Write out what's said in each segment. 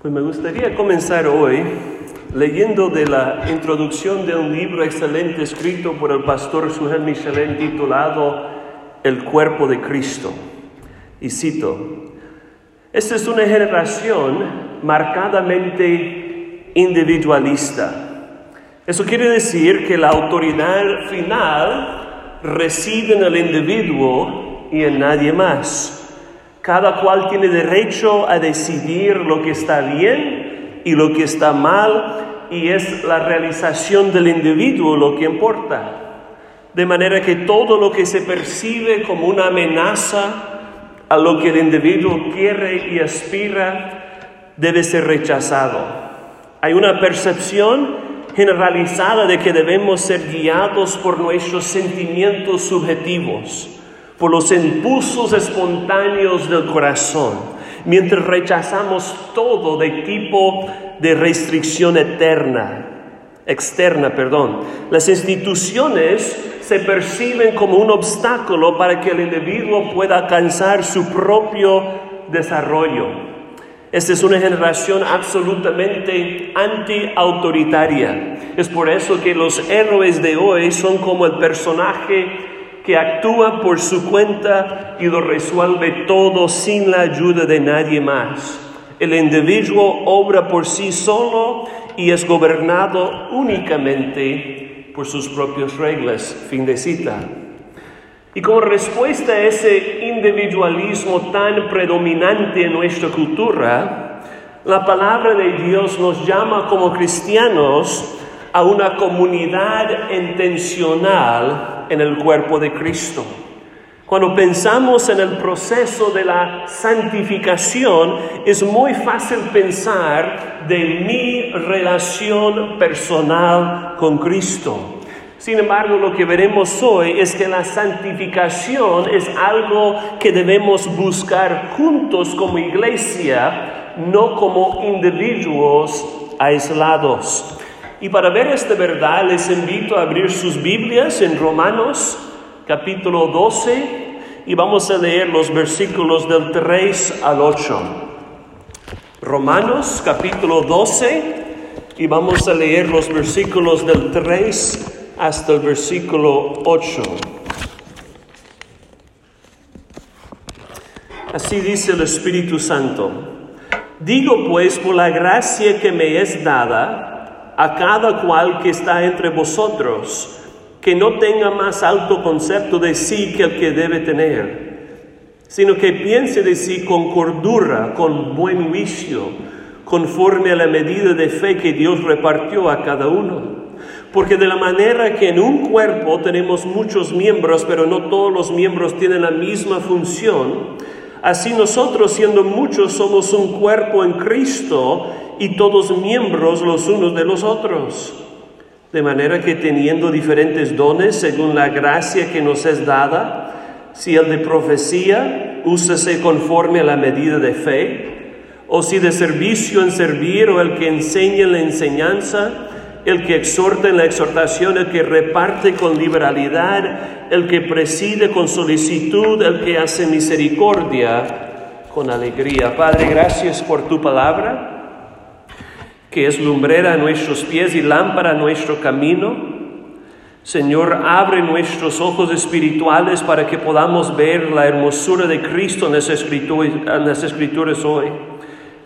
Pues me gustaría comenzar hoy leyendo de la introducción de un libro excelente escrito por el pastor Sujel Michelin titulado El cuerpo de Cristo. Y cito, esta es una generación marcadamente individualista. Eso quiere decir que la autoridad final reside en el individuo y en nadie más. Cada cual tiene derecho a decidir lo que está bien y lo que está mal y es la realización del individuo lo que importa. De manera que todo lo que se percibe como una amenaza a lo que el individuo quiere y aspira debe ser rechazado. Hay una percepción generalizada de que debemos ser guiados por nuestros sentimientos subjetivos por los impulsos espontáneos del corazón, mientras rechazamos todo de tipo de restricción eterna, externa, perdón. Las instituciones se perciben como un obstáculo para que el individuo pueda alcanzar su propio desarrollo. Esta es una generación absolutamente anti-autoritaria. Es por eso que los héroes de hoy son como el personaje que actúa por su cuenta y lo resuelve todo sin la ayuda de nadie más. El individuo obra por sí solo y es gobernado únicamente por sus propias reglas. Fin de cita. Y como respuesta a ese individualismo tan predominante en nuestra cultura, la palabra de Dios nos llama como cristianos a una comunidad intencional en el cuerpo de Cristo. Cuando pensamos en el proceso de la santificación, es muy fácil pensar de mi relación personal con Cristo. Sin embargo, lo que veremos hoy es que la santificación es algo que debemos buscar juntos como iglesia, no como individuos aislados. Y para ver esta verdad les invito a abrir sus Biblias en Romanos capítulo 12 y vamos a leer los versículos del 3 al 8. Romanos capítulo 12 y vamos a leer los versículos del 3 hasta el versículo 8. Así dice el Espíritu Santo. Digo pues por la gracia que me es dada, a cada cual que está entre vosotros, que no tenga más alto concepto de sí que el que debe tener, sino que piense de sí con cordura, con buen juicio, conforme a la medida de fe que Dios repartió a cada uno. Porque de la manera que en un cuerpo tenemos muchos miembros, pero no todos los miembros tienen la misma función, así nosotros siendo muchos somos un cuerpo en Cristo y todos miembros los unos de los otros. De manera que teniendo diferentes dones según la gracia que nos es dada, si el de profecía, úsese conforme a la medida de fe, o si de servicio en servir, o el que enseña en la enseñanza, el que exhorta en la exhortación, el que reparte con liberalidad, el que preside con solicitud, el que hace misericordia con alegría. Padre, gracias por tu palabra que es lumbrera a nuestros pies y lámpara a nuestro camino. Señor, abre nuestros ojos espirituales para que podamos ver la hermosura de Cristo en las, escrituras, hoy.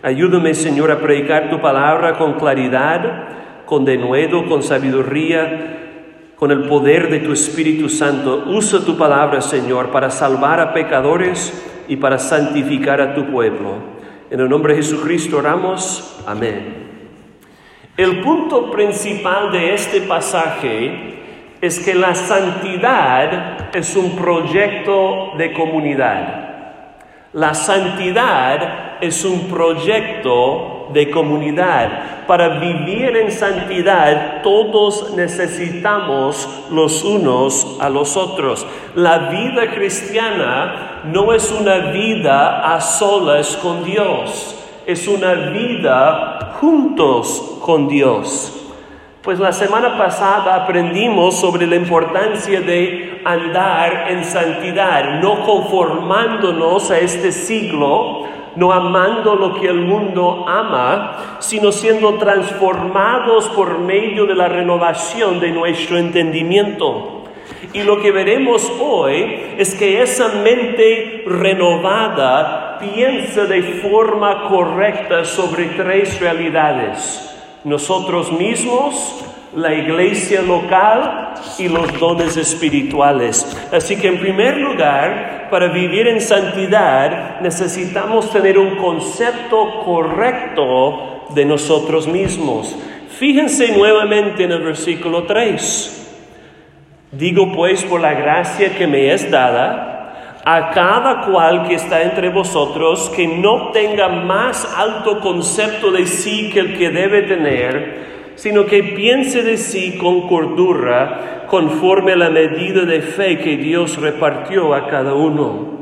Ayúdame, Señor, a predicar tu palabra con claridad, con denuedo, con sabiduría, con el poder de tu Espíritu Santo. Usa tu palabra, Señor, para salvar a pecadores y para santificar a tu pueblo. En el nombre de Jesucristo oramos. Amén. El punto principal de este pasaje es que la santidad es un proyecto de comunidad. La santidad es un proyecto de comunidad. Para vivir en santidad todos necesitamos los unos a los otros. La vida cristiana no es una vida a solas con Dios es una vida juntos con Dios. Pues la semana pasada aprendimos sobre la importancia de andar en santidad, no conformándonos a este siglo, no amando lo que el mundo ama, sino siendo transformados por medio de la renovación de nuestro entendimiento. Y lo que veremos hoy es que esa mente renovada piensa de forma correcta sobre tres realidades. Nosotros mismos, la iglesia local y los dones espirituales. Así que en primer lugar, para vivir en santidad necesitamos tener un concepto correcto de nosotros mismos. Fíjense nuevamente en el versículo 3. Digo pues por la gracia que me es dada, a cada cual que está entre vosotros que no tenga más alto concepto de sí que el que debe tener, sino que piense de sí con cordura, conforme a la medida de fe que Dios repartió a cada uno.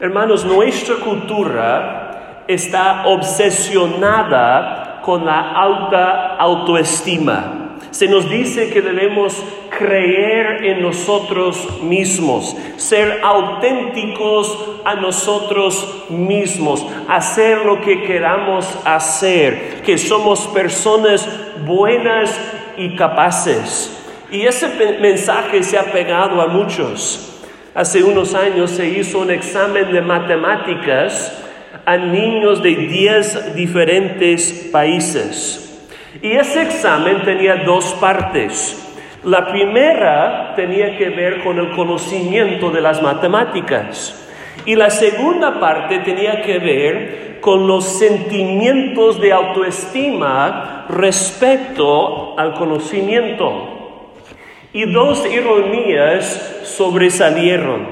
Hermanos, nuestra cultura está obsesionada con la alta autoestima. Se nos dice que debemos creer en nosotros mismos, ser auténticos a nosotros mismos, hacer lo que queramos hacer, que somos personas buenas y capaces. Y ese mensaje se ha pegado a muchos. Hace unos años se hizo un examen de matemáticas a niños de 10 diferentes países. Y ese examen tenía dos partes. La primera tenía que ver con el conocimiento de las matemáticas. Y la segunda parte tenía que ver con los sentimientos de autoestima respecto al conocimiento. Y dos ironías sobresalieron.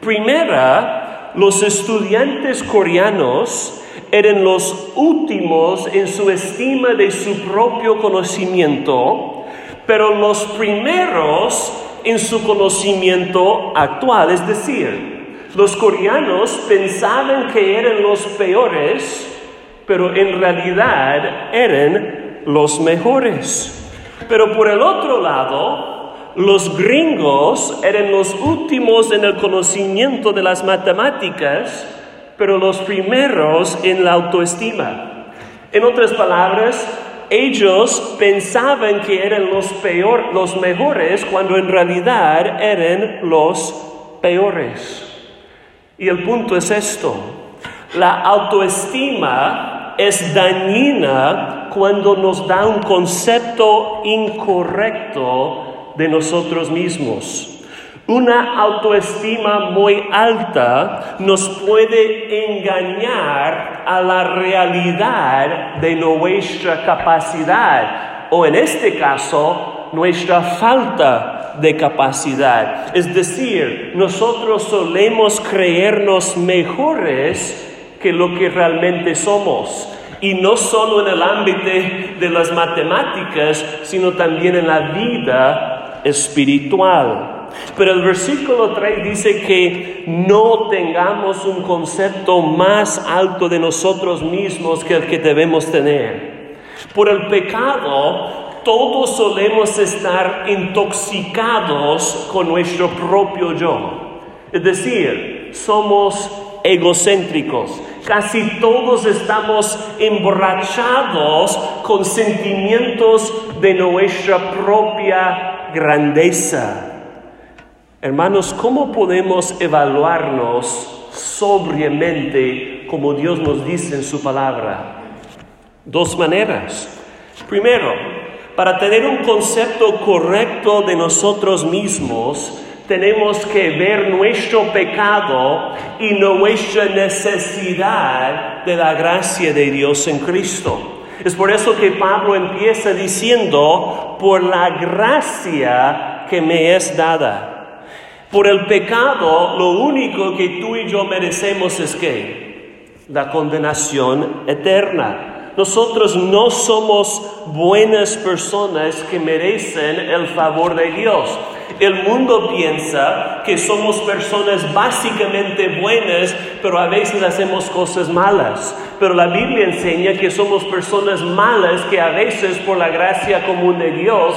Primera, los estudiantes coreanos eran los últimos en su estima de su propio conocimiento, pero los primeros en su conocimiento actual. Es decir, los coreanos pensaban que eran los peores, pero en realidad eran los mejores. Pero por el otro lado, los gringos eran los últimos en el conocimiento de las matemáticas, pero los primeros en la autoestima. En otras palabras, ellos pensaban que eran los peor, los mejores, cuando en realidad eran los peores. Y el punto es esto: la autoestima es dañina cuando nos da un concepto incorrecto de nosotros mismos. Una autoestima muy alta nos puede engañar a la realidad de nuestra capacidad o en este caso nuestra falta de capacidad. Es decir, nosotros solemos creernos mejores que lo que realmente somos. Y no solo en el ámbito de las matemáticas, sino también en la vida espiritual. Pero el versículo 3 dice que no tengamos un concepto más alto de nosotros mismos que el que debemos tener. Por el pecado, todos solemos estar intoxicados con nuestro propio yo. Es decir, somos egocéntricos. Casi todos estamos emborrachados con sentimientos de nuestra propia grandeza. Hermanos, ¿cómo podemos evaluarnos sobriamente como Dios nos dice en su palabra? Dos maneras. Primero, para tener un concepto correcto de nosotros mismos, tenemos que ver nuestro pecado y nuestra necesidad de la gracia de Dios en Cristo. Es por eso que Pablo empieza diciendo, por la gracia que me es dada. Por el pecado, lo único que tú y yo merecemos es que la condenación eterna. Nosotros no somos buenas personas que merecen el favor de Dios. El mundo piensa que somos personas básicamente buenas, pero a veces hacemos cosas malas. Pero la Biblia enseña que somos personas malas que a veces por la gracia común de Dios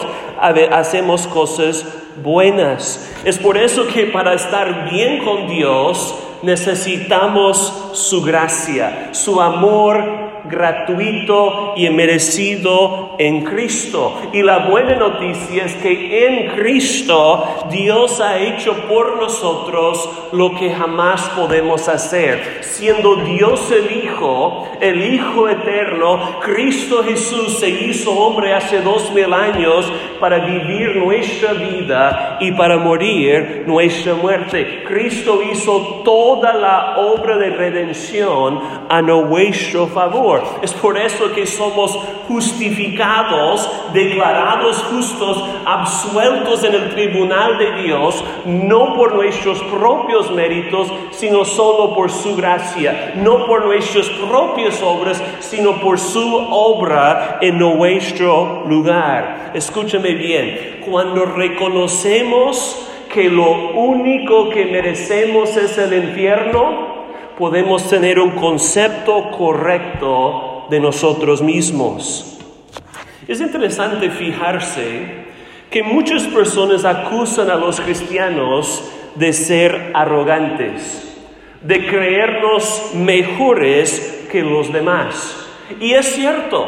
hacemos cosas buenas. Es por eso que para estar bien con Dios necesitamos su gracia, su amor gratuito y merecido en Cristo. Y la buena noticia es que en Cristo Dios ha hecho por nosotros lo que jamás podemos hacer. Siendo Dios el Hijo, el Hijo eterno, Cristo Jesús se hizo hombre hace dos mil años para vivir nuestra vida y para morir nuestra muerte. Cristo hizo toda la obra de redención a nuestro favor. Es por eso que somos justificados, declarados justos, absueltos en el tribunal de Dios, no por nuestros propios méritos, sino solo por su gracia, no por nuestras propias obras, sino por su obra en nuestro lugar. Escúchame bien, cuando reconocemos que lo único que merecemos es el infierno, podemos tener un concepto correcto de nosotros mismos. Es interesante fijarse que muchas personas acusan a los cristianos de ser arrogantes, de creernos mejores que los demás. Y es cierto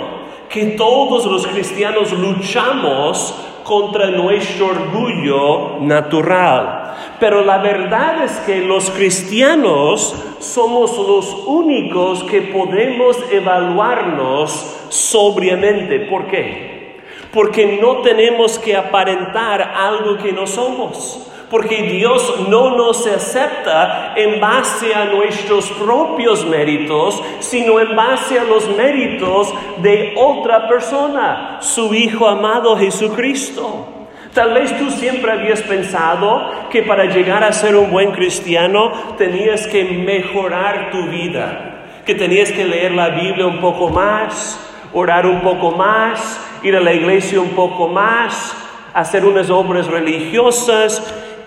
que todos los cristianos luchamos contra nuestro orgullo natural. Pero la verdad es que los cristianos somos los únicos que podemos evaluarnos sobriamente. ¿Por qué? Porque no tenemos que aparentar algo que no somos. Porque Dios no nos acepta en base a nuestros propios méritos, sino en base a los méritos de otra persona, su Hijo amado Jesucristo. Tal vez tú siempre habías pensado que para llegar a ser un buen cristiano tenías que mejorar tu vida, que tenías que leer la Biblia un poco más, orar un poco más, ir a la iglesia un poco más, hacer unas obras religiosas,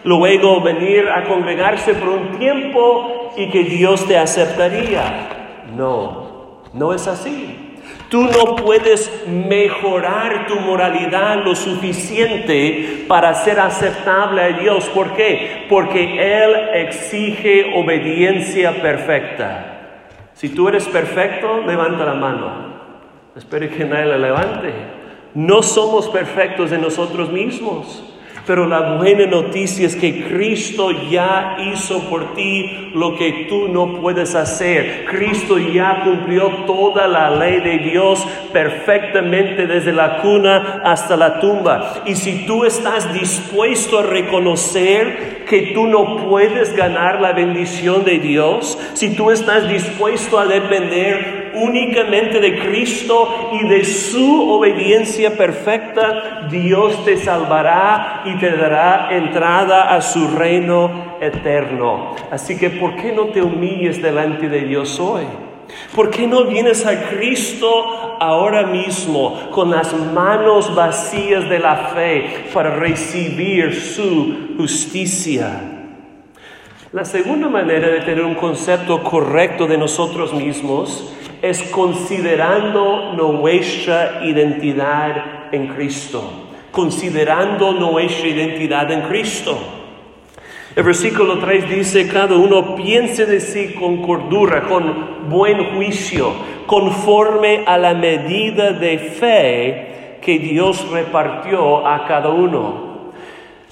luego venir a congregarse por un tiempo y que Dios te aceptaría. No, no es así. Tú no puedes mejorar tu moralidad lo suficiente para ser aceptable a Dios. ¿Por qué? Porque Él exige obediencia perfecta. Si tú eres perfecto, levanta la mano. Espero que nadie la levante. No somos perfectos en nosotros mismos. Pero la buena noticia es que Cristo ya hizo por ti lo que tú no puedes hacer. Cristo ya cumplió toda la ley de Dios perfectamente desde la cuna hasta la tumba. Y si tú estás dispuesto a reconocer que tú no puedes ganar la bendición de Dios, si tú estás dispuesto a depender únicamente de Cristo y de su obediencia perfecta, Dios te salvará y te dará entrada a su reino eterno. Así que, ¿por qué no te humilles delante de Dios hoy? ¿Por qué no vienes a Cristo ahora mismo con las manos vacías de la fe para recibir su justicia? La segunda manera de tener un concepto correcto de nosotros mismos es considerando nuestra identidad en Cristo, considerando nuestra identidad en Cristo. El versículo 3 dice, cada uno piense de sí con cordura, con buen juicio, conforme a la medida de fe que Dios repartió a cada uno.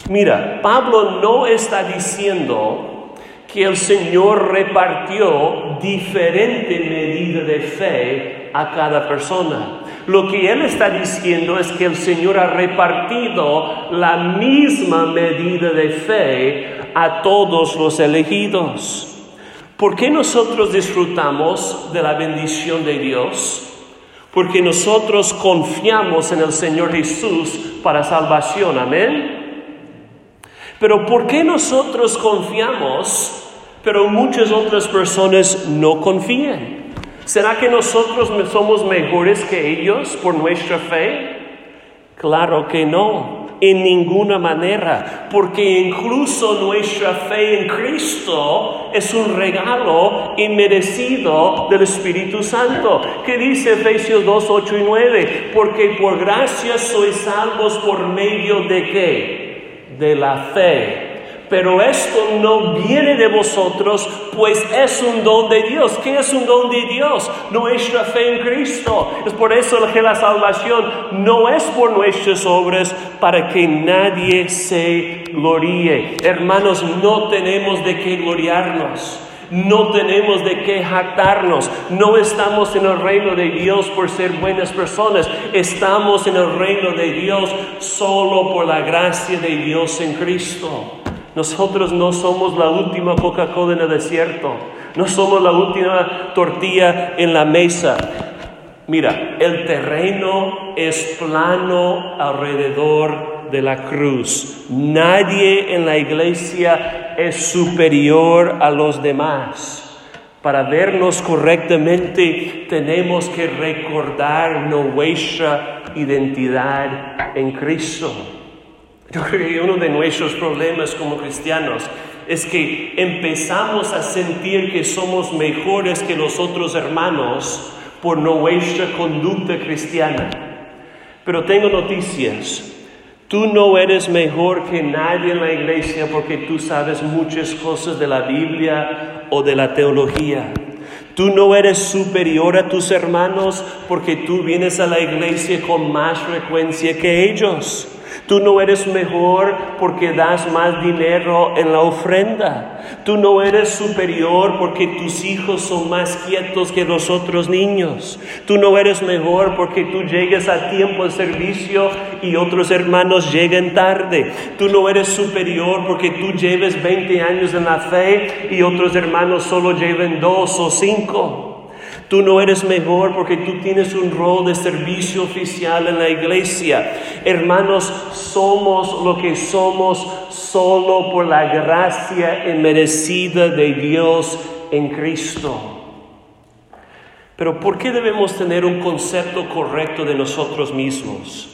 Mira, Pablo no está diciendo que el Señor repartió diferente medida de fe a cada persona. Lo que Él está diciendo es que el Señor ha repartido la misma medida de fe a todos los elegidos. ¿Por qué nosotros disfrutamos de la bendición de Dios? Porque nosotros confiamos en el Señor Jesús para salvación. Amén. Pero ¿por qué nosotros confiamos pero muchas otras personas no confían. ¿Será que nosotros somos mejores que ellos por nuestra fe? Claro que no, en ninguna manera, porque incluso nuestra fe en Cristo es un regalo inmerecido del Espíritu Santo, que dice Efesios 2, 8 y 9, porque por gracia sois salvos por medio de qué? De la fe pero esto no viene de vosotros, pues es un don de Dios. ¿Qué es un don de Dios? Nuestra fe en Cristo. Es por eso que la salvación no es por nuestras obras para que nadie se gloríe. Hermanos, no tenemos de qué gloriarnos. No tenemos de qué jactarnos. No estamos en el reino de Dios por ser buenas personas. Estamos en el reino de Dios solo por la gracia de Dios en Cristo. Nosotros no somos la última Coca-Cola en el desierto. No somos la última tortilla en la mesa. Mira, el terreno es plano alrededor de la cruz. Nadie en la iglesia es superior a los demás. Para vernos correctamente tenemos que recordar nuestra identidad en Cristo. Yo creo que uno de nuestros problemas como cristianos es que empezamos a sentir que somos mejores que los otros hermanos por nuestra conducta cristiana. Pero tengo noticias. Tú no eres mejor que nadie en la iglesia porque tú sabes muchas cosas de la Biblia o de la teología. Tú no eres superior a tus hermanos porque tú vienes a la iglesia con más frecuencia que ellos. Tú no eres mejor porque das más dinero en la ofrenda. Tú no eres superior porque tus hijos son más quietos que los otros niños. Tú no eres mejor porque tú llegues a tiempo de servicio y otros hermanos lleguen tarde. Tú no eres superior porque tú lleves 20 años en la fe y otros hermanos solo lleven dos o cinco. Tú no eres mejor porque tú tienes un rol de servicio oficial en la iglesia. Hermanos, somos lo que somos solo por la gracia merecida de Dios en Cristo. Pero ¿por qué debemos tener un concepto correcto de nosotros mismos?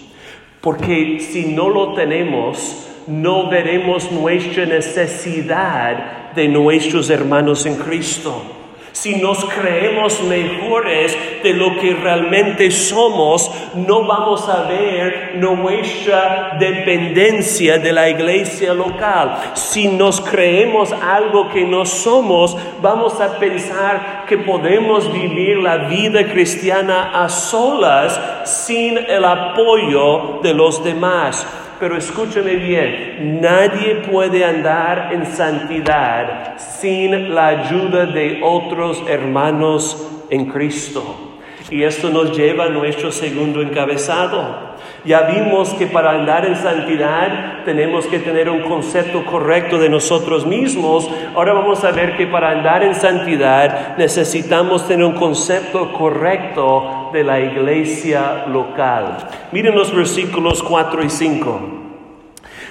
Porque si no lo tenemos, no veremos nuestra necesidad de nuestros hermanos en Cristo si nos creemos mejores de lo que realmente somos, no vamos a ver nuestra dependencia de la iglesia local. Si nos creemos algo que no somos, vamos a pensar que podemos vivir la vida cristiana a solas sin el apoyo de los demás pero escúchame bien, nadie puede andar en santidad sin la ayuda de otros hermanos en Cristo. Y esto nos lleva a nuestro segundo encabezado. Ya vimos que para andar en santidad tenemos que tener un concepto correcto de nosotros mismos. Ahora vamos a ver que para andar en santidad necesitamos tener un concepto correcto de la iglesia local. Miren los versículos 4 y 5.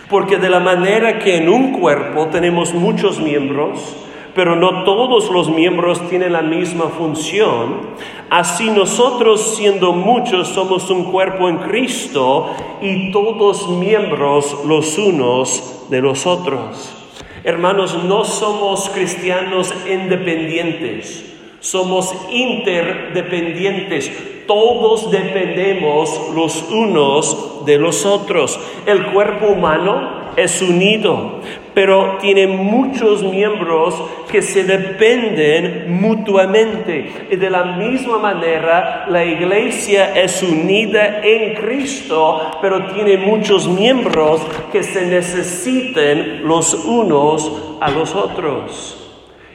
Porque de la manera que en un cuerpo tenemos muchos miembros, pero no todos los miembros tienen la misma función. Así nosotros, siendo muchos, somos un cuerpo en Cristo y todos miembros los unos de los otros. Hermanos, no somos cristianos independientes, somos interdependientes. Todos dependemos los unos de los otros. El cuerpo humano es unido, pero tiene muchos miembros que se dependen mutuamente. Y de la misma manera, la iglesia es unida en Cristo, pero tiene muchos miembros que se necesiten los unos a los otros.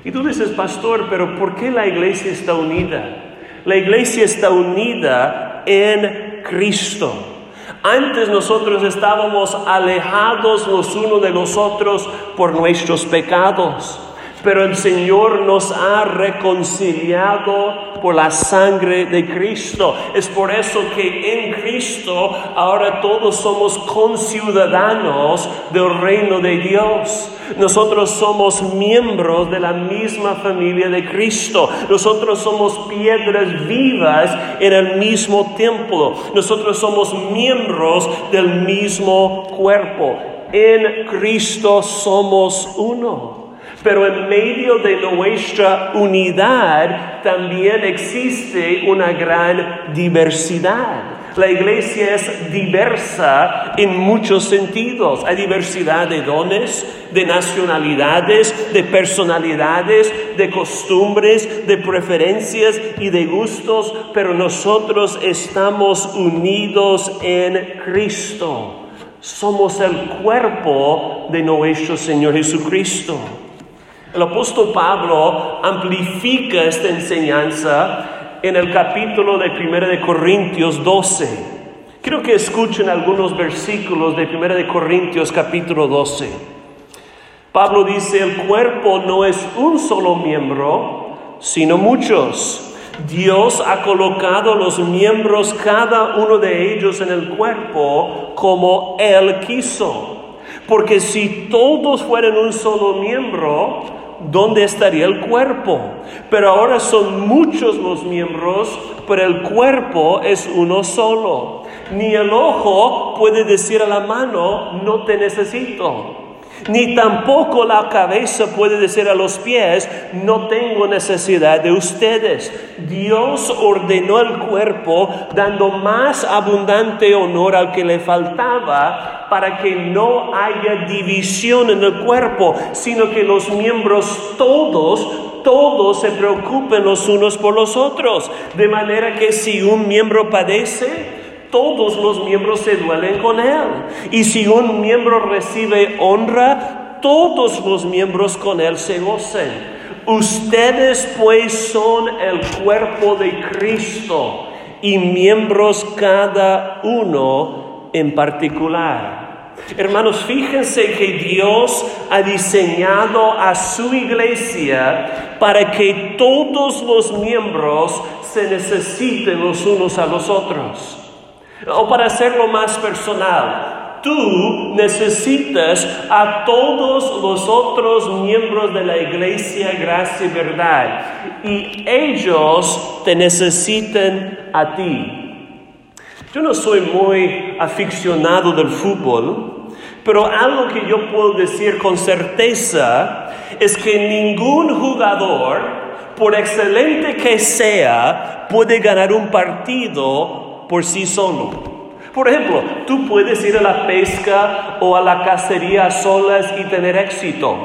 Y tú dices, pastor, pero ¿por qué la iglesia está unida? La iglesia está unida en Cristo. Antes nosotros estábamos alejados los unos de los otros por nuestros pecados pero el Señor nos ha reconciliado por la sangre de Cristo. Es por eso que en Cristo ahora todos somos conciudadanos del reino de Dios. Nosotros somos miembros de la misma familia de Cristo. Nosotros somos piedras vivas en el mismo templo. Nosotros somos miembros del mismo cuerpo. En Cristo somos uno. Pero en medio de nuestra unidad también existe una gran diversidad. La iglesia es diversa en muchos sentidos. Hay diversidad de dones, de nacionalidades, de personalidades, de costumbres, de preferencias y de gustos, pero nosotros estamos unidos en Cristo. Somos el cuerpo de nuestro Señor Jesucristo. El apóstol Pablo amplifica esta enseñanza en el capítulo de 1 de Corintios 12. Quiero que escuchen algunos versículos de 1 de Corintios capítulo 12. Pablo dice, el cuerpo no es un solo miembro, sino muchos. Dios ha colocado los miembros, cada uno de ellos, en el cuerpo como Él quiso. Porque si todos fueran un solo miembro, ¿dónde estaría el cuerpo? Pero ahora son muchos los miembros, pero el cuerpo es uno solo. Ni el ojo puede decir a la mano, no te necesito. Ni tampoco la cabeza puede decir a los pies, no tengo necesidad de ustedes. Dios ordenó el cuerpo dando más abundante honor al que le faltaba para que no haya división en el cuerpo, sino que los miembros todos, todos se preocupen los unos por los otros. De manera que si un miembro padece, todos los miembros se duelen con él. Y si un miembro recibe honra, todos los miembros con él se gocen. Ustedes pues son el cuerpo de Cristo y miembros cada uno en particular. Hermanos, fíjense que Dios ha diseñado a su iglesia para que todos los miembros se necesiten los unos a los otros. O para hacerlo más personal, tú necesitas a todos los otros miembros de la iglesia Gracia y Verdad y ellos te necesitan a ti. Yo no soy muy aficionado del fútbol, pero algo que yo puedo decir con certeza es que ningún jugador, por excelente que sea, puede ganar un partido por sí solo. Por ejemplo, tú puedes ir a la pesca o a la cacería solas y tener éxito,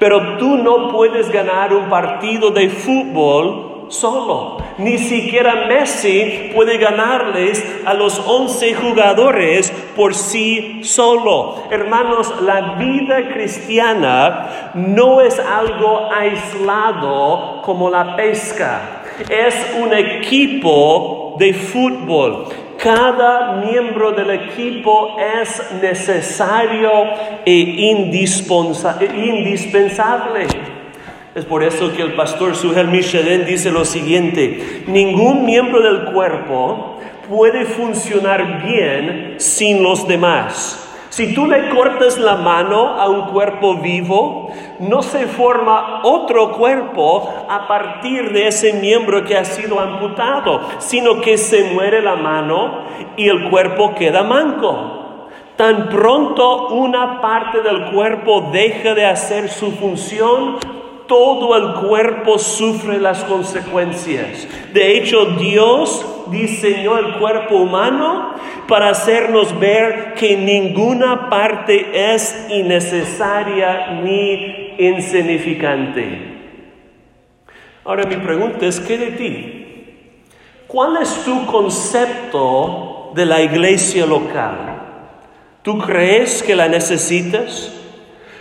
pero tú no puedes ganar un partido de fútbol solo. Ni siquiera Messi puede ganarles a los 11 jugadores por sí solo. Hermanos, la vida cristiana no es algo aislado como la pesca. Es un equipo de fútbol. Cada miembro del equipo es necesario e indispensable. Es por eso que el pastor Sujel Michelin dice lo siguiente, ningún miembro del cuerpo puede funcionar bien sin los demás. Si tú le cortas la mano a un cuerpo vivo, no se forma otro cuerpo a partir de ese miembro que ha sido amputado, sino que se muere la mano y el cuerpo queda manco. Tan pronto una parte del cuerpo deja de hacer su función, todo el cuerpo sufre las consecuencias. De hecho, Dios diseñó el cuerpo humano para hacernos ver que ninguna parte es innecesaria ni insignificante. Ahora mi pregunta es, ¿qué de ti? ¿Cuál es tu concepto de la iglesia local? ¿Tú crees que la necesitas?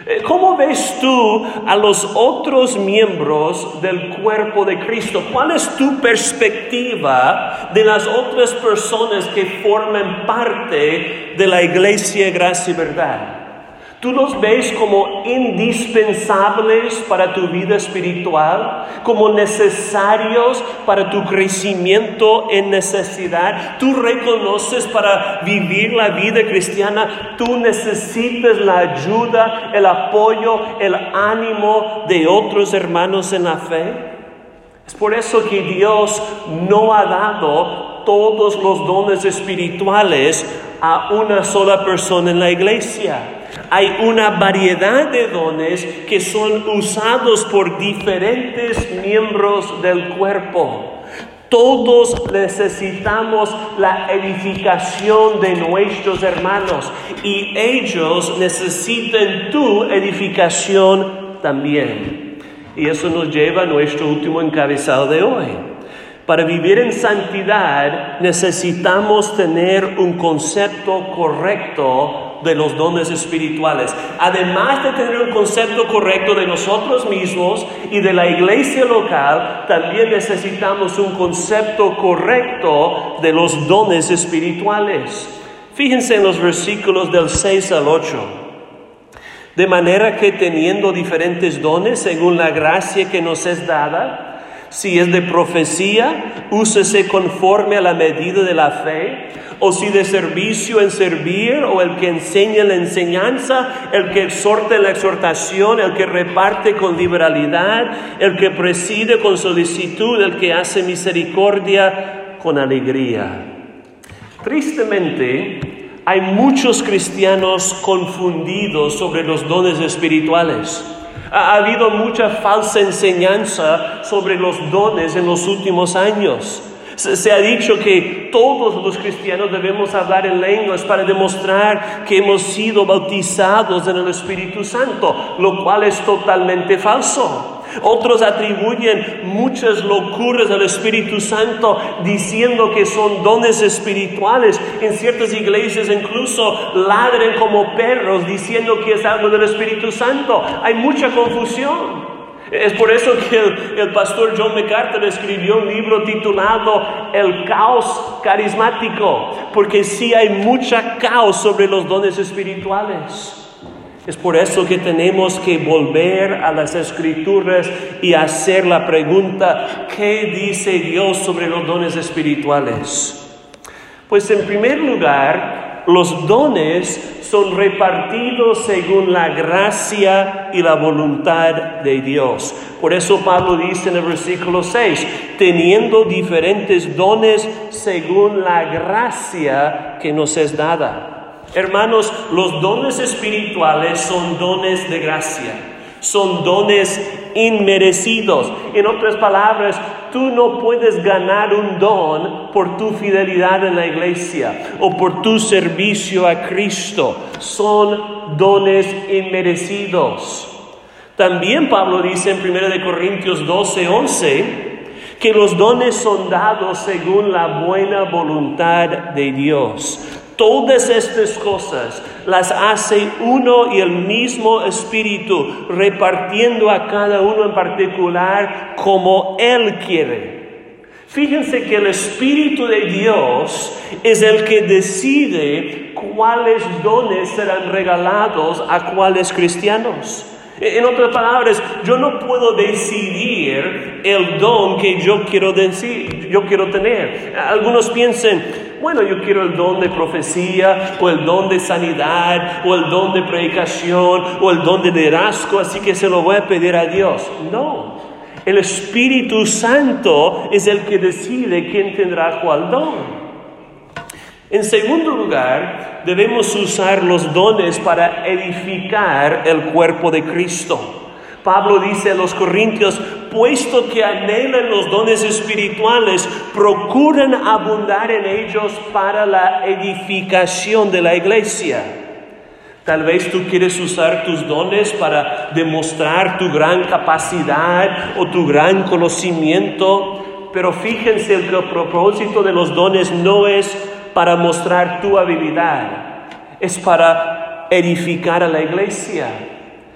Eh, ¿Cómo ves tú a los otros miembros del cuerpo de Cristo? ¿Cuál es tu perspectiva de las otras personas que forman parte de la iglesia Gracia y Verdad? ¿Tú los ves como indispensables para tu vida espiritual? ¿Como necesarios para tu crecimiento en necesidad? ¿Tú reconoces para vivir la vida cristiana? ¿Tú necesitas la ayuda, el apoyo, el ánimo de otros hermanos en la fe? Es por eso que Dios no ha dado todos los dones espirituales a una sola persona en la iglesia. Hay una variedad de dones que son usados por diferentes miembros del cuerpo. Todos necesitamos la edificación de nuestros hermanos y ellos necesitan tu edificación también. Y eso nos lleva a nuestro último encabezado de hoy. Para vivir en santidad necesitamos tener un concepto correcto de los dones espirituales. Además de tener un concepto correcto de nosotros mismos y de la iglesia local, también necesitamos un concepto correcto de los dones espirituales. Fíjense en los versículos del 6 al 8. De manera que teniendo diferentes dones según la gracia que nos es dada, si es de profecía, úsese conforme a la medida de la fe o si de servicio en servir, o el que enseña la enseñanza, el que exhorta la exhortación, el que reparte con liberalidad, el que preside con solicitud, el que hace misericordia con alegría. Tristemente, hay muchos cristianos confundidos sobre los dones espirituales. Ha habido mucha falsa enseñanza sobre los dones en los últimos años. Se, ha dicho que todos los cristianos debemos hablar en lenguas para demostrar que hemos sido bautizados en el Espíritu Santo, lo cual es totalmente falso. Otros atribuyen muchas locuras al Espíritu Santo diciendo que son dones espirituales. En ciertas iglesias incluso ladren como perros diciendo que es algo del Espíritu Santo. Hay mucha confusión. Es por eso que el, pastor John MacArthur escribió un libro titulado El caos carismático, porque sí hay mucha caos sobre los dones espirituales. Es por eso que tenemos que volver a las escrituras y hacer la pregunta, ¿qué dice Dios sobre los dones espirituales? Pues en primer lugar, los dones son repartidos según la gracia y la voluntad de Dios. Por eso Pablo dice en el versículo 6, teniendo diferentes dones según la gracia que nos es dada. Hermanos, los dones espirituales son dones de gracia, son dones inmerecidos. En otras palabras, tú no puedes ganar un don por tu fidelidad en la iglesia o por tu servicio a Cristo. Son dones inmerecidos. También Pablo dice en 1 Corintios 12, 11, que los dones son dados según la buena voluntad de Dios. Todas estas cosas las hace uno y el mismo Espíritu, repartiendo a cada uno en particular como Él quiere. Fíjense que el Espíritu de Dios es el que decide cuáles dones serán regalados a cuáles cristianos. En otras palabras, yo no puedo decidir el don que yo quiero decir, yo quiero tener. Algunos piensan, bueno, yo quiero el don de profecía, o el don de sanidad, o el don de predicación, o el don de liderazgo, así que se lo voy a pedir a Dios. No, el Espíritu Santo es el que decide quién tendrá cuál don. En segundo lugar, debemos usar los dones para edificar el cuerpo de Cristo. Pablo dice a los Corintios, puesto que anhelan los dones espirituales, procuran abundar en ellos para la edificación de la iglesia. Tal vez tú quieres usar tus dones para demostrar tu gran capacidad o tu gran conocimiento, pero fíjense que el propósito de los dones no es para mostrar tu habilidad, es para edificar a la iglesia.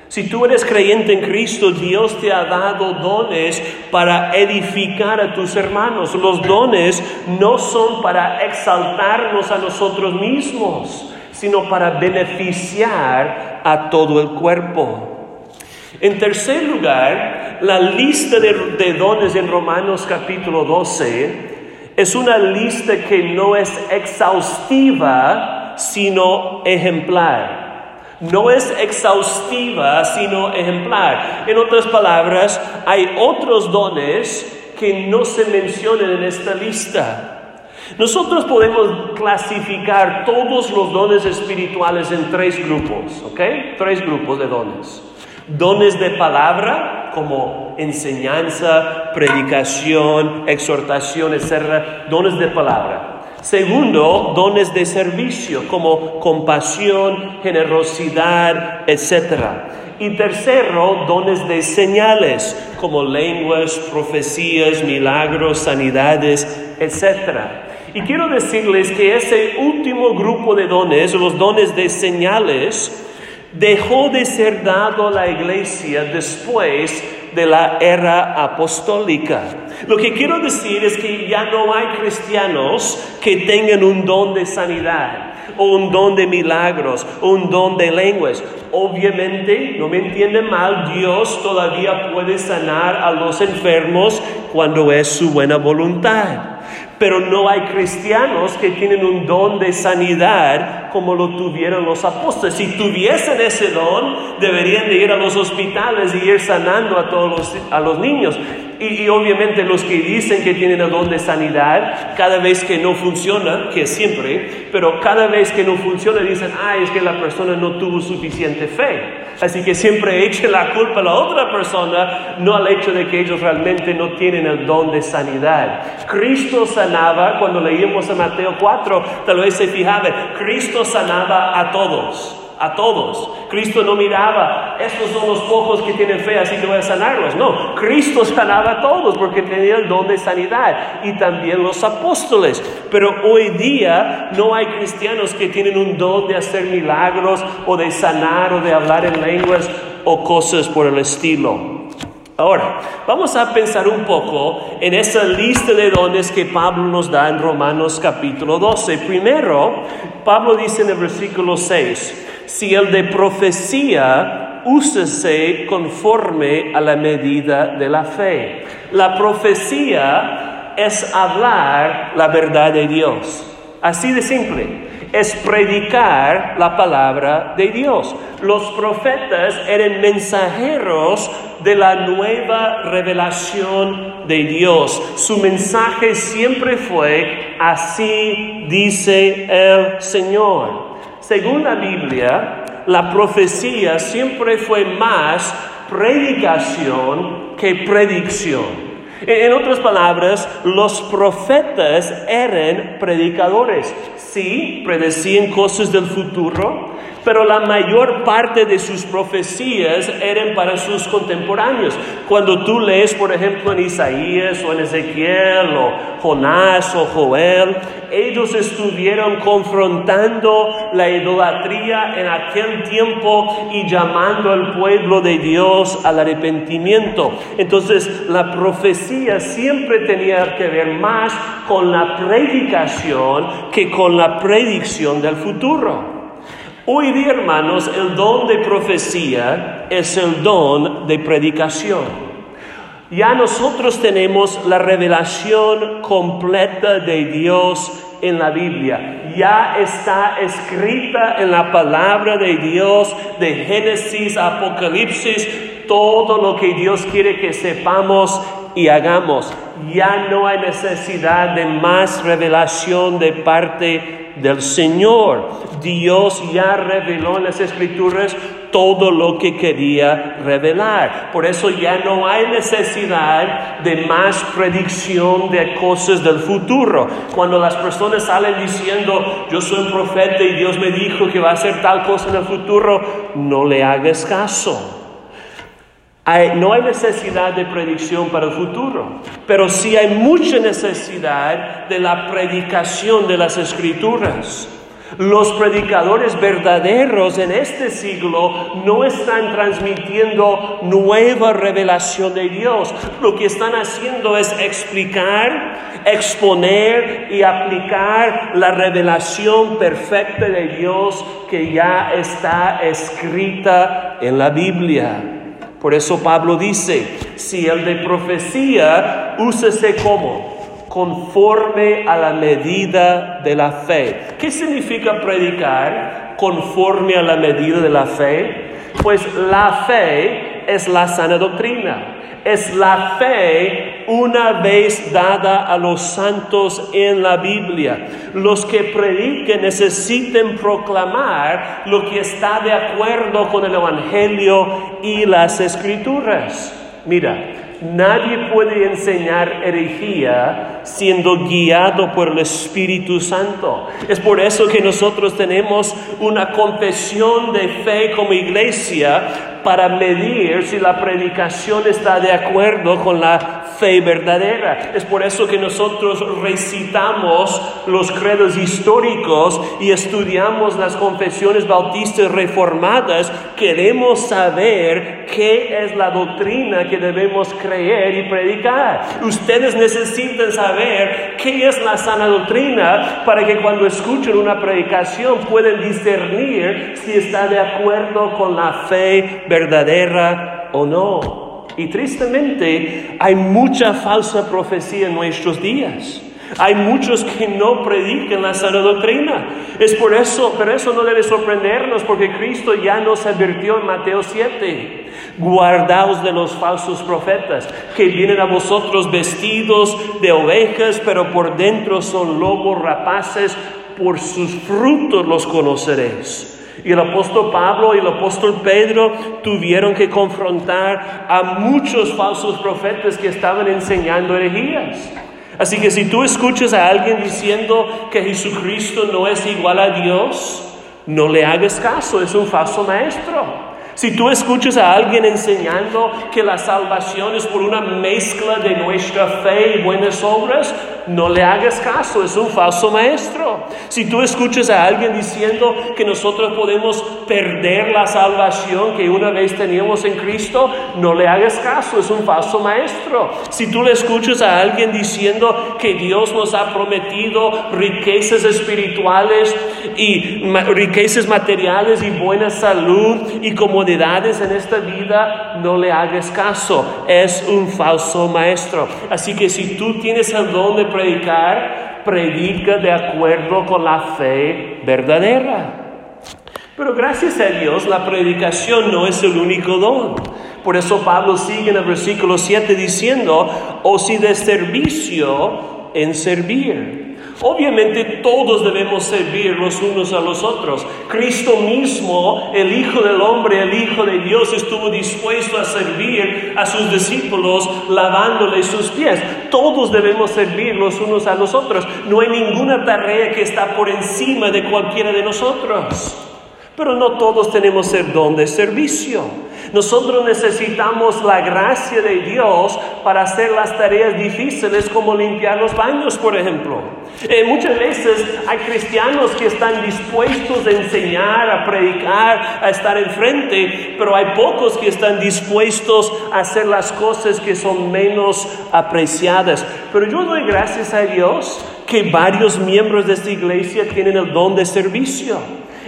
Si tú eres creyente en Cristo, Dios te ha dado dones para edificar a tus hermanos. Los dones no son para exaltarnos a nosotros mismos, sino para beneficiar a todo el cuerpo. En tercer lugar, la lista de, dones en Romanos capítulo 12 es una lista que no es exhaustiva, sino ejemplar no es exhaustiva, sino ejemplar. En otras palabras, hay otros dones que no se mencionan en esta lista. Nosotros podemos clasificar todos los dones espirituales en tres grupos, ¿ok? Tres grupos de dones. Dones de palabra, como enseñanza, predicación, exhortación, etc. Dones de palabra. Segundo, dones de servicio como compasión, generosidad, etc. Y tercero, dones de señales como lenguas, profecías, milagros, sanidades, etc. Y quiero decirles que ese último grupo de dones, los dones de señales, dejó de ser dado a la iglesia después de la era apostólica. Lo que quiero decir es que ya no hay cristianos que tengan un don de sanidad o un don de milagros o un don de lenguas. Obviamente, no me entienden mal, Dios todavía puede sanar a los enfermos cuando es su buena voluntad. Pero no hay cristianos que tienen un don de sanidad como lo tuvieron los apóstoles. Si tuviesen ese don, deberían de ir a los hospitales y ir sanando a todos los, a los niños. Y, y, obviamente los que dicen que tienen el don de sanidad, cada vez que no funciona, que siempre, pero cada vez que no funciona dicen, ay, es que la persona no tuvo suficiente fe. Así que siempre echen la culpa a la otra persona, no al hecho de que ellos realmente no tienen el don de sanidad. Cristo sanaba, cuando leímos en Mateo 4, tal vez se fijaba, Cristo sanaba a todos a todos. Cristo no miraba, estos son los pocos que tienen fe, así que voy a sanarlos. No, Cristo sanaba a todos porque tenía el don de sanidad y también los apóstoles. Pero hoy día no hay cristianos que tienen un don de hacer milagros o de sanar o de hablar en lenguas o cosas por el estilo. Ahora, vamos a pensar un poco en esa lista de dones que Pablo nos da en Romanos capítulo 12. Primero, Pablo dice en el versículo 6, si el de profecía, úsese conforme a la medida de la fe. La profecía es hablar la verdad de Dios. Así de simple. Es predicar la palabra de Dios. Los profetas eran mensajeros de la nueva revelación de Dios. Su mensaje siempre fue, así dice el Señor. Según la Biblia, la profecía siempre fue más predicación que predicción. En otras palabras, los profetas eran predicadores. Sí, predecían cosas del futuro, pero la mayor parte de sus profecías eran para sus contemporáneos. Cuando tú lees, por ejemplo, en Isaías o en Ezequiel o Jonás o Joel, ellos estuvieron confrontando la idolatría en aquel tiempo y llamando al pueblo de Dios al arrepentimiento. Entonces, la profecía siempre tenía que ver más con la predicación que con la predicción del futuro. Hoy día, hermanos, el don de profecía es el don de predicación. Ya nosotros tenemos la revelación completa de Dios en la Biblia. Ya está escrita en la palabra de Dios de Génesis, Apocalipsis, todo lo que Dios quiere que sepamos y hagamos. Ya no hay necesidad de más revelación de parte del Señor. Dios ya reveló en las escrituras todo lo que quería revelar. Por eso ya no hay necesidad de más predicción de cosas del futuro. Cuando las personas salen diciendo, yo soy un profeta y Dios me dijo que va a hacer tal cosa en el futuro, no le hagas caso no hay necesidad de predicción para el futuro, pero sí hay mucha necesidad de la predicación de las escrituras. Los predicadores verdaderos en este siglo no están transmitiendo nueva revelación de Dios. Lo que están haciendo es explicar, exponer y aplicar la revelación perfecta de Dios que ya está escrita en la Biblia. Por eso Pablo dice, si el de profecía, úsese como conforme a la medida de la fe. ¿Qué significa predicar conforme a la medida de la fe? Pues la fe es la sana doctrina es la fe una vez dada a los santos en la Biblia. Los que prediquen necesiten proclamar lo que está de acuerdo con el Evangelio y las Escrituras. Mira, nadie puede enseñar herejía siendo guiado por el Espíritu Santo. Es por eso que nosotros tenemos una confesión de fe como iglesia para medir si la predicación está de acuerdo con la fe verdadera. Es por eso que nosotros recitamos los credos históricos y estudiamos las confesiones bautistas reformadas. Queremos saber qué es la doctrina que debemos creer y predicar. Ustedes necesitan saber qué es la sana doctrina para que cuando escuchen una predicación puedan discernir si está de acuerdo con la fe verdadera o no. Y tristemente hay mucha falsa profecía en nuestros días. Hay muchos que no predican la sana doctrina. Es por eso, pero eso no debe sorprendernos porque Cristo ya nos advirtió en Mateo 7. Guardaos de los falsos profetas que vienen a vosotros vestidos de ovejas, pero por dentro son lobos rapaces, por sus frutos los conoceréis. Y el apóstol Pablo y el apóstol Pedro tuvieron que confrontar a muchos falsos profetas que estaban enseñando herejías. Así que si tú escuchas a alguien diciendo que Jesucristo no es igual a Dios, no le hagas caso, es un falso maestro. Si tú escuchas a alguien enseñando que la salvación es por una mezcla de nuestra fe y buenas obras, no le hagas caso, es un falso maestro. Si tú escuchas a alguien diciendo que nosotros podemos perder la salvación que una vez teníamos en Cristo, no le hagas caso, es un falso maestro. Si tú le escuchas a alguien diciendo que Dios nos ha prometido riquezas espirituales y riquezas materiales y buena salud y en esta vida, no le hagas caso, es un falso maestro. Así que si tú tienes el don de predicar, predica de acuerdo con la fe verdadera. Pero gracias a Dios la predicación no es el único don. Por eso Pablo sigue en el versículo 7 diciendo, o si de servicio en servir. Obviamente todos debemos servir los unos a los otros. Cristo mismo, el Hijo del Hombre, el Hijo de Dios, estuvo dispuesto a servir a sus discípulos lavándoles sus pies. Todos debemos servir los unos a los otros. No hay ninguna tarea que está por encima de cualquiera de nosotros. Pero no todos tenemos el don de servicio. Nosotros necesitamos la gracia de Dios para hacer las tareas difíciles como limpiar los baños, por ejemplo. Eh, muchas veces hay cristianos que están dispuestos a enseñar, a predicar, a estar enfrente, pero hay pocos que están dispuestos a hacer las cosas que son menos apreciadas. Pero yo doy gracias a Dios que varios miembros de esta iglesia tienen el don de servicio.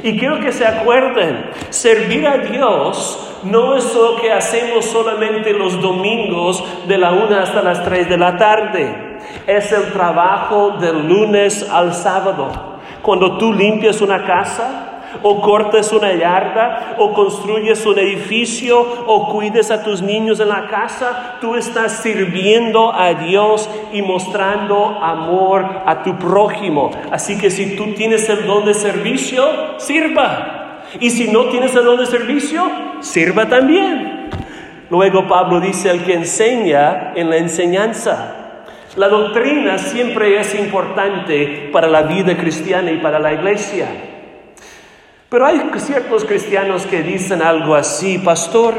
Y quiero que se acuerden, servir a Dios no es lo que hacemos solamente los domingos de la una hasta las tres de la tarde. Es el trabajo del lunes al sábado. Cuando tú limpias una casa, o cortas una yarda, o construyes un edificio, o cuides a tus niños en la casa, tú estás sirviendo a Dios y mostrando amor a tu prójimo. Así que si tú tienes el don de servicio, sirva. Y si no tienes el don de servicio, sirva también. Luego Pablo dice al que enseña en la enseñanza. La doctrina siempre es importante para la vida cristiana y para la iglesia. Pero hay ciertos cristianos que dicen algo así, pastor,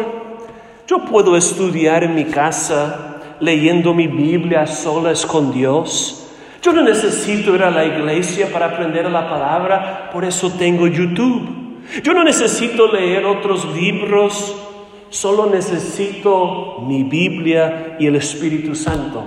yo puedo estudiar en mi casa leyendo mi Biblia solas con Dios. Yo no necesito ir a la iglesia para aprender la palabra, por eso tengo YouTube. Yo no necesito leer otros libros, solo necesito mi Biblia y el Espíritu Santo.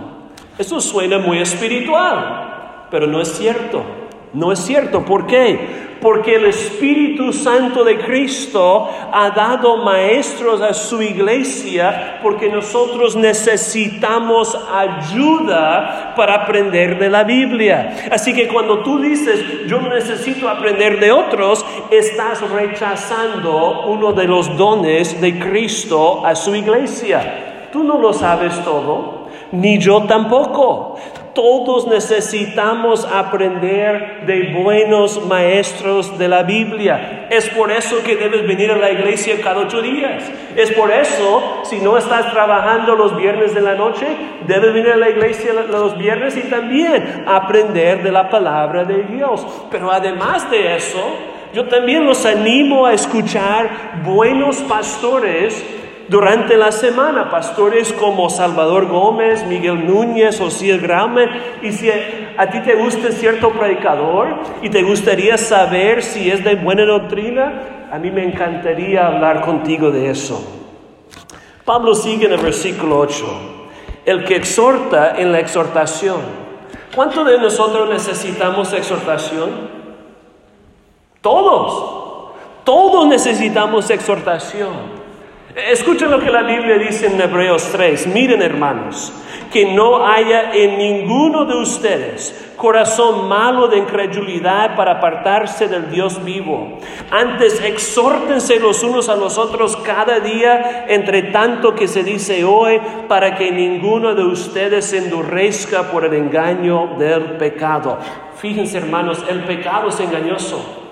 Eso suena muy espiritual, pero no es cierto. No es cierto. ¿Por qué? Porque el Espíritu Santo de Cristo ha dado maestros a su iglesia porque nosotros necesitamos ayuda para aprender de la Biblia. Así que cuando tú dices, yo necesito aprender de otros, estás rechazando uno de los dones de Cristo a su iglesia. Tú no lo sabes todo, ni yo tampoco. Todos necesitamos aprender de buenos maestros de la Biblia. Es por eso que debes venir a la iglesia cada ocho días. Es por eso, si no estás trabajando los viernes de la noche, debes venir a la iglesia los viernes y también aprender de la palabra de Dios. Pero además de eso, yo también los animo a escuchar buenos pastores durante la semana, pastores como Salvador Gómez, Miguel Núñez, Osías Grame, y si a ti te gusta cierto predicador y te gustaría saber si es de buena doctrina, a mí me encantaría hablar contigo de eso. Pablo sigue en el versículo 8, el que exhorta en la exhortación. ¿Cuánto de nosotros necesitamos exhortación? Todos, todos necesitamos exhortación. Escuchen lo que la Biblia dice en Hebreos 3. Miren hermanos, que no haya en ninguno de ustedes corazón malo de incredulidad para apartarse del Dios vivo. Antes exhórtense los unos a los otros cada día, entre tanto que se dice hoy, para que ninguno de ustedes se endurezca por el engaño del pecado. Fíjense hermanos, el pecado es engañoso.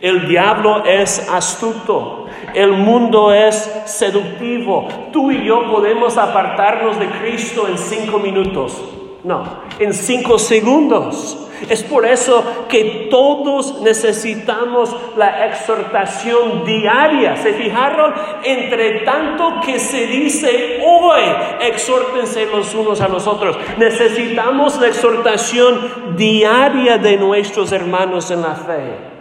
El diablo es astuto. El mundo es seductivo. Tú y yo podemos apartarnos de Cristo en cinco minutos. No, en cinco segundos. Es por eso que todos necesitamos la exhortación diaria. ¿Se fijaron? Entre tanto que se dice hoy, exhórtense los unos a los otros. Necesitamos la exhortación diaria de nuestros hermanos en la fe.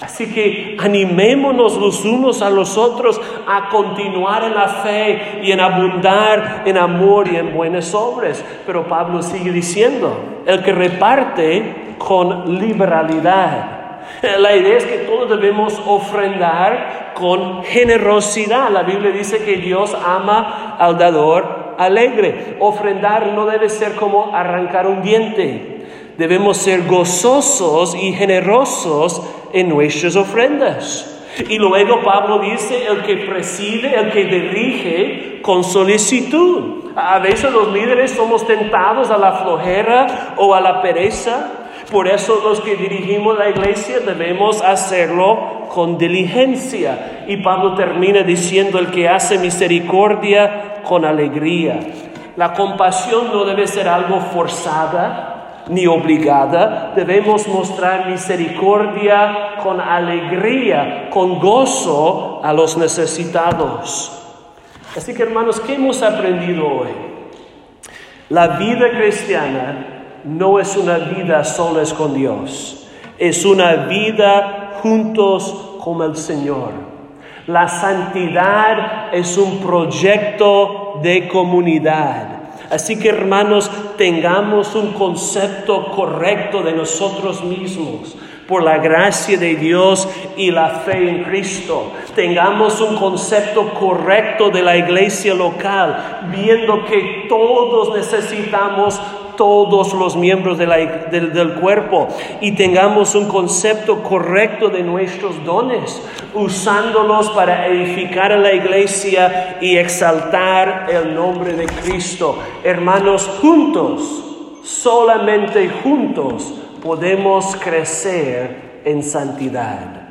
Así que animémonos los unos a los otros a continuar en la fe y en abundar en amor y en buenas obras. Pero Pablo sigue diciendo, el que reparte con liberalidad. La idea es que todos debemos ofrendar con generosidad. La Biblia dice que Dios ama al dador alegre. Ofrendar no debe ser como arrancar un diente. Debemos ser gozosos y generosos en nuestras ofrendas. Y luego Pablo dice, el que preside, el que dirige con solicitud. A veces los líderes somos tentados a la flojera o a la pereza. Por eso los que dirigimos la iglesia debemos hacerlo con diligencia. Y Pablo termina diciendo, el que hace misericordia con alegría. La compasión no debe ser algo forzada, ni obligada, debemos mostrar misericordia con alegría, con gozo a los necesitados. Así que hermanos, ¿qué hemos aprendido hoy? La vida cristiana no es una vida sola con Dios, es una vida juntos con el Señor. La santidad es un proyecto de comunidad. Así que hermanos, tengamos un concepto correcto de nosotros mismos por la gracia de Dios y la fe en Cristo. Tengamos un concepto correcto de la iglesia local, viendo que todos necesitamos todos los miembros del, cuerpo y tengamos un concepto correcto de nuestros dones, usándolos para edificar a la iglesia y exaltar el nombre de Cristo. Hermanos, juntos, solamente juntos podemos crecer en santidad.